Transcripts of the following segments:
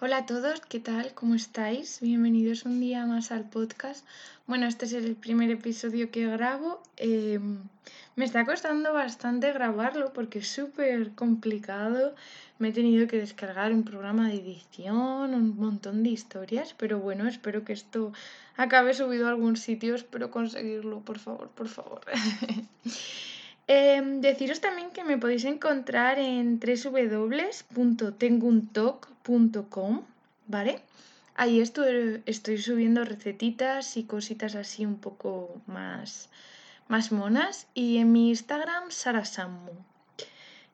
Hola a todos, ¿qué tal? ¿Cómo estáis? Bienvenidos un día más al podcast. Bueno, este es el primer episodio que grabo. Eh, me está costando bastante grabarlo porque es súper complicado. Me he tenido que descargar un programa de edición, un montón de historias, pero bueno, espero que esto acabe subido a algún sitio. Espero conseguirlo, por favor, por favor. Em, deciros también que me podéis encontrar en www.tenguntalk.com, ¿vale? Ahí estoy, subiendo recetitas y cositas así un poco más, más monas. Y en mi Instagram, Sarasammu,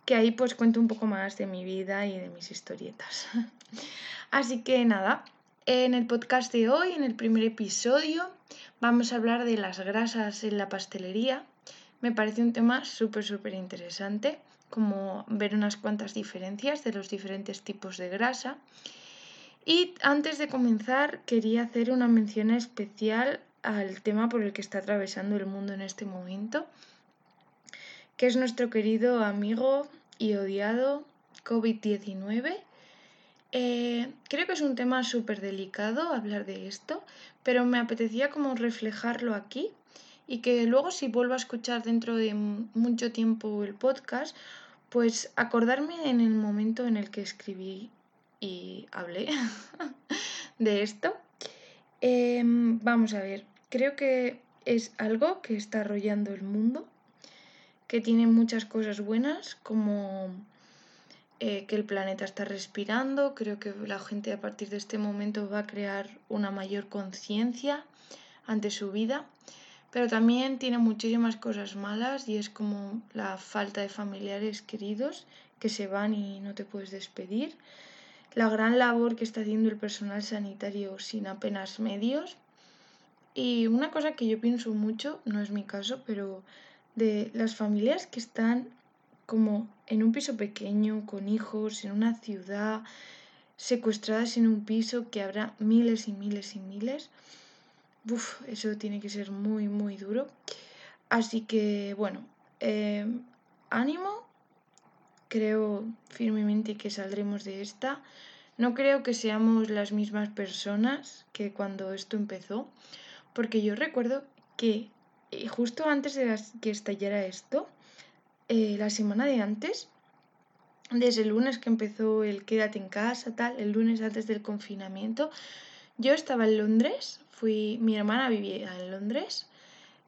que ahí pues cuento un poco más de mi vida y de mis historietas. así que nada, en el podcast de hoy, en el primer episodio, vamos a hablar de las grasas en la pastelería me parece un tema súper, súper interesante, como ver unas cuantas diferencias de los diferentes tipos de grasa. Y antes de comenzar, quería hacer una mención especial al tema por el que está atravesando el mundo en este momento, que es nuestro querido amigo y odiado COVID-19. Eh, creo que es un tema súper delicado hablar de esto, pero me apetecía como reflejarlo aquí y que luego si vuelvo a escuchar dentro de mucho tiempo el podcast, pues acordarme en el momento en el que escribí y hablé de esto. Em, vamos a ver, creo que es algo que está arrollando el mundo, que tiene muchas cosas buenas, como eh, que el planeta está respirando, creo que la gente a partir de este momento va a crear una mayor conciencia ante su vida pero también tiene muchísimas cosas malas y es como la falta de familiares queridos que se van y no te puedes despedir. La gran labor que está haciendo el personal sanitario sin apenas medios. Y una cosa que yo pienso mucho, no es mi caso, pero de las familias que están como en un piso pequeño, con hijos, en una ciudad, secuestradas en un piso que habrá miles y miles y miles Eso tiene que ser muy, muy duro. Así que, bueno, eh, ánimo. Creo firmemente que saldremos de esta. No creo que seamos las mismas personas que cuando esto empezó, porque yo recuerdo que eh, justo antes de que estallara esto, eh, la semana de antes, desde el lunes que empezó el quédate en casa, tal, el lunes antes del confinamiento, yo estaba en Londres, fui, mi hermana vivía en Londres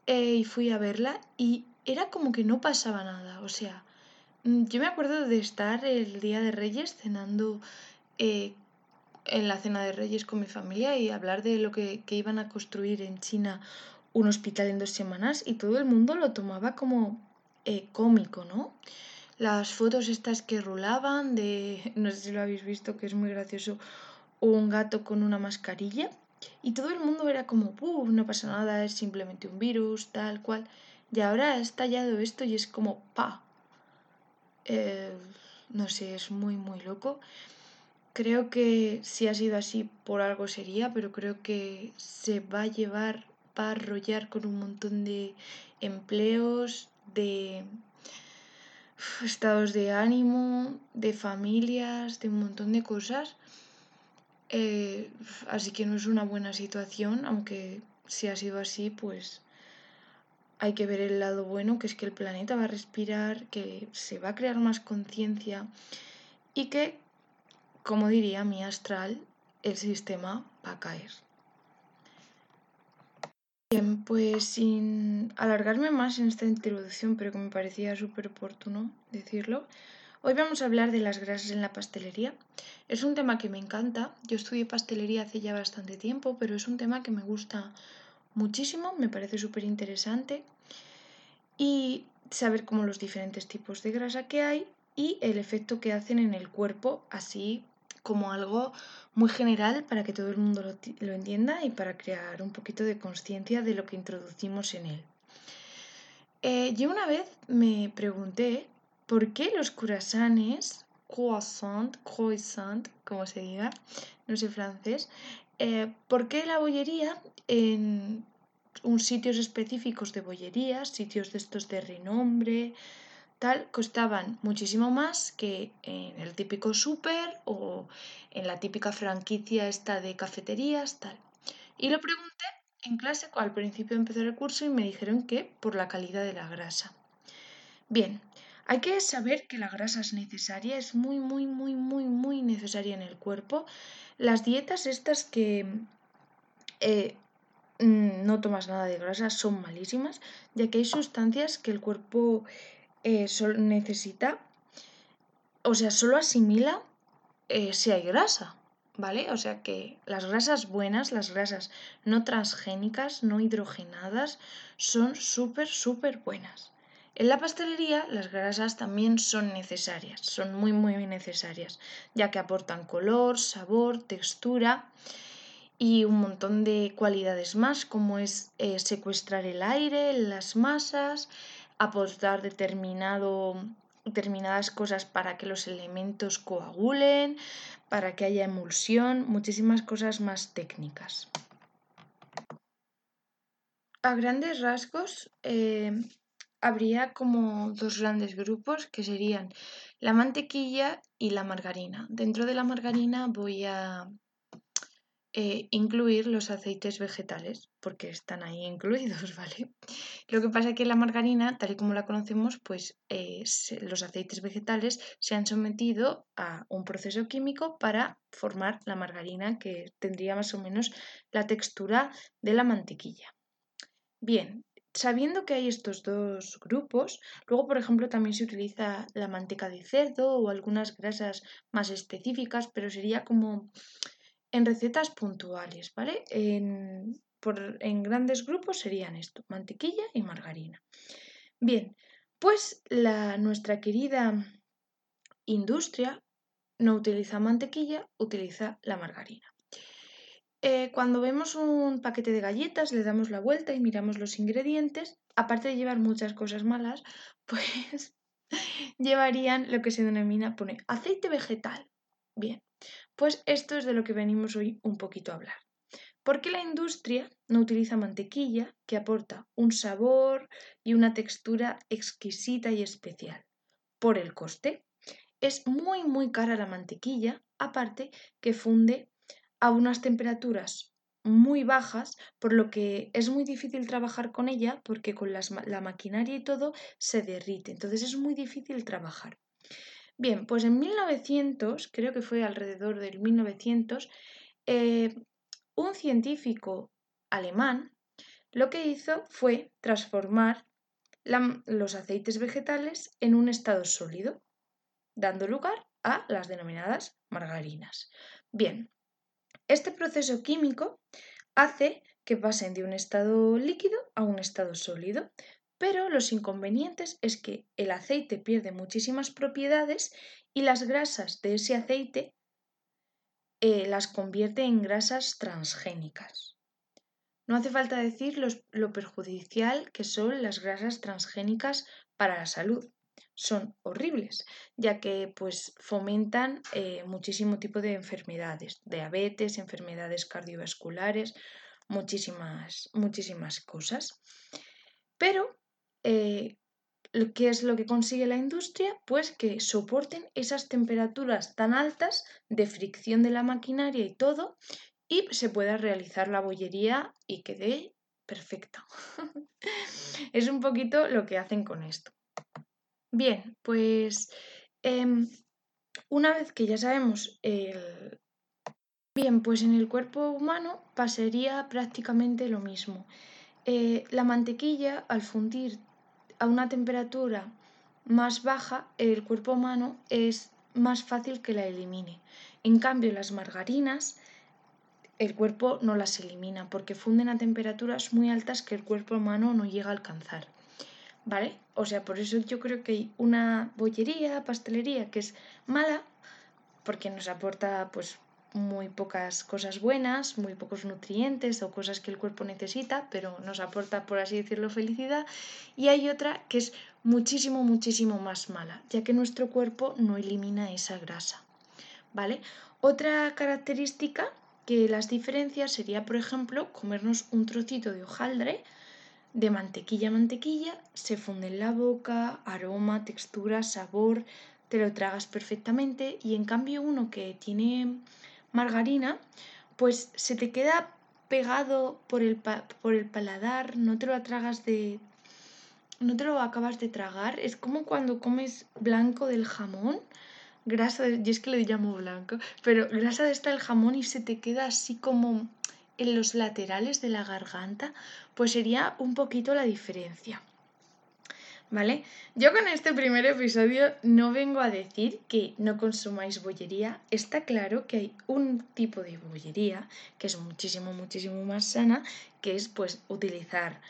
eh, y fui a verla y era como que no pasaba nada. O sea, mm, yo me acuerdo de estar el día de Reyes cenando eh, en la cena de Reyes con mi familia y hablar de lo que, iban a construir en China un hospital en dos semanas y todo el mundo lo tomaba como eh, cómico, ¿no? Las fotos estas que rulaban de, no sé si lo habéis visto, que es muy gracioso, un gato con una mascarilla y todo el mundo era como, no pasa nada, es simplemente un virus, tal cual. Y ahora ha estallado esto y es como, pa. Eh, no sé, es muy, muy loco. Creo que si ha sido así por algo sería, pero creo que se va a llevar, va a arrollar con un montón de empleos, de estados de ánimo, de familias, de un montón de cosas eh, así que no es una buena situación, aunque si ha sido así, pues hay que ver el lado bueno, que es que el planeta va a respirar, que se va a crear más conciencia y que, como diría mi astral, el sistema va a caer. Bien, pues sin alargarme más en esta introducción, pero que me parecía súper oportuno decirlo, Hoy vamos a hablar de las grasas en la pastelería. Es un tema que me encanta. Yo estudié pastelería hace ya bastante tiempo, pero es un tema que me gusta muchísimo, me parece súper interesante. Y saber cómo los diferentes tipos de grasa que hay y el efecto que hacen en el cuerpo, así como algo muy general para que todo el mundo lo, entienda y para crear un poquito de conciencia de lo que introducimos en él. Eh, yo una vez me pregunté ¿por qué los croissants, croissant, croissant, como se diga, no sé francés, eh, por qué la bollería en un sitios específicos de bollerías, sitios de estos de renombre, tal, costaban muchísimo más que en el típico súper o en la típica franquicia esta de cafeterías, tal. Y lo pregunté en clase al principio empezó el curso y me dijeron que por la calidad de la grasa. Bien, hay que saber que la grasa es necesaria, es muy, muy, muy, muy, muy necesaria en el cuerpo. Las dietas estas que eh, mm, no tomas nada de grasa son malísimas, ya que hay sustancias que el cuerpo eh, necesita, o sea, solo asimila eh, si hay grasa. ¿vale? O sea que las grasas buenas, las grasas no transgénicas, no hidrogenadas, son súper, súper buenas. En la pastelería las grasas también son necesarias, son muy, muy necesarias, ya que aportan color, sabor, textura y un montón de cualidades más, como es eh, secuestrar el aire, las masas, aportar determinado determinadas cosas para que los elementos coagulen, para que haya emulsión, muchísimas cosas más técnicas. A grandes rasgos, eh, habría como dos grandes grupos que serían la mantequilla y la margarina. Dentro de la margarina voy a eh, incluir los aceites vegetales, porque están ahí incluidos, ¿vale? Lo que pasa es que la margarina, tal y como la conocemos, pues eh, los aceites vegetales se han sometido a un proceso químico para formar la margarina que tendría más o menos la textura de la mantequilla. Bien, sabiendo que hay estos dos grupos, luego por ejemplo también se utiliza la manteca de cerdo o algunas grasas más específicas, pero sería como en recetas puntuales, ¿vale? En, grandes grupos serían esto, mantequilla y margarina. Bien, pues la, nuestra querida industria no utiliza mantequilla, utiliza la margarina. Eh, cuando vemos un paquete de galletas, le damos la vuelta y miramos los ingredientes, aparte de llevar muchas cosas malas, pues llevarían lo que se denomina, pone aceite vegetal. Bien, pues esto es de lo que venimos hoy un poquito a hablar. ¿Por qué la industria no utiliza mantequilla que aporta un sabor y una textura exquisita y especial? Por el coste. Es muy muy cara la mantequilla, aparte que funde a unas temperaturas muy bajas, por lo que es muy difícil trabajar con ella porque con la maquinaria y todo se derrite. Entonces es muy difícil trabajar. Bien, pues en 1900, creo que fue alrededor del 1900, eh, un científico alemán lo que hizo fue transformar los aceites vegetales en un estado sólido, dando lugar a las denominadas margarinas. Bien, este proceso químico hace que pasen de un estado líquido a un estado sólido, pero los inconvenientes es que el aceite pierde muchísimas propiedades y las grasas de ese aceite eh, las convierte en grasas transgénicas. No hace falta decir lo perjudicial que son las grasas transgénicas para la salud. Son horribles, ya que pues, fomentan eh, muchísimo tipo de enfermedades, diabetes, enfermedades cardiovasculares, muchísimas, muchísimas cosas. Pero eh, ¿qué es lo que consigue la industria? Pues que soporten esas temperaturas tan altas de fricción de la maquinaria y todo y se pueda realizar la bollería y quede perfecta. es un poquito lo que hacen con esto. Bien, pues em, una vez que ya sabemos el... Bien, pues en el cuerpo humano pasaría prácticamente lo mismo. Eh, la mantequilla, al fundir a una temperatura más baja, el cuerpo humano es más fácil que la elimine. En cambio, las margarinas, el cuerpo no las elimina porque funden a temperaturas muy altas que el cuerpo humano no llega a alcanzar. ¿Vale? O sea, por eso yo creo que hay una bollería, pastelería que es mala porque nos aporta pues muy pocas cosas buenas, muy pocos nutrientes o cosas que el cuerpo necesita, pero nos aporta, por así decirlo, felicidad. Y hay otra que es muchísimo, muchísimo más mala, ya que nuestro cuerpo no elimina esa grasa. ¿Vale? Otra característica que las diferencias sería, por ejemplo, comernos un trocito de hojaldre de mantequilla a mantequilla, se funde en la boca, aroma, textura, sabor, te lo tragas perfectamente y en cambio uno que tiene margarina, pues se te queda pegado por el, por el paladar, no te lo tragas de... No te lo acabas de tragar, es como cuando comes blanco del jamón, grasa, de, es que le llamo blanco, pero grasa de esta del jamón y se te queda así como en los laterales de la garganta, pues sería un poquito la diferencia. ¿Vale? Yo con este primer episodio no vengo a decir que no consumáis bollería. Está claro que hay un tipo de bollería que es muchísimo, muchísimo más sana, que es pues utilizar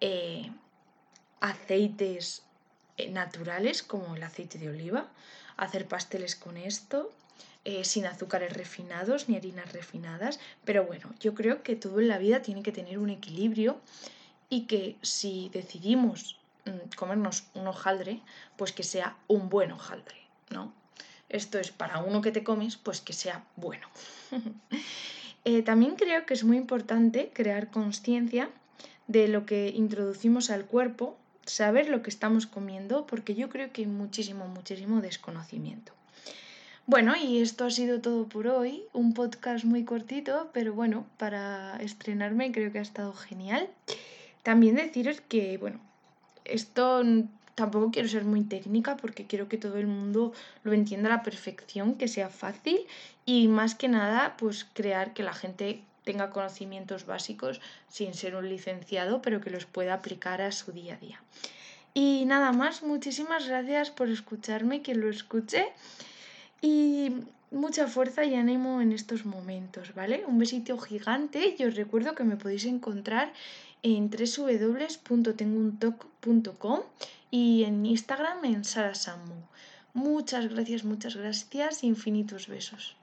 eh, aceites eh, naturales como el aceite de oliva, hacer pasteles con esto, eh, sin azúcares refinados ni harinas refinadas, pero bueno, yo creo que todo en la vida tiene que tener un equilibrio y que si decidimos mm, comernos un hojaldre, pues que sea un buen hojaldre, ¿no? Esto es para uno que te comes, pues que sea bueno. Eh, también creo que es muy importante crear conciencia de lo que introducimos al cuerpo, saber lo que estamos comiendo, porque yo creo que hay muchísimo, muchísimo desconocimiento. Bueno, y esto ha sido todo por hoy. Un podcast muy cortito, pero bueno, para estrenarme creo que ha estado genial. También deciros que, bueno, esto tampoco quiero ser muy técnica porque quiero que todo el mundo lo entienda a la perfección, que sea fácil y más que nada, pues crear que la gente tenga conocimientos básicos sin ser un licenciado, pero que los pueda aplicar a su día a día. Y nada más, muchísimas gracias por escucharme, quien lo escuche y mucha fuerza y ánimo en estos momentos, ¿vale? Un besito gigante y os recuerdo que me podéis encontrar en www.tenguntoc.com y en Instagram en Sarasamu. Muchas gracias, muchas gracias, infinitos besos.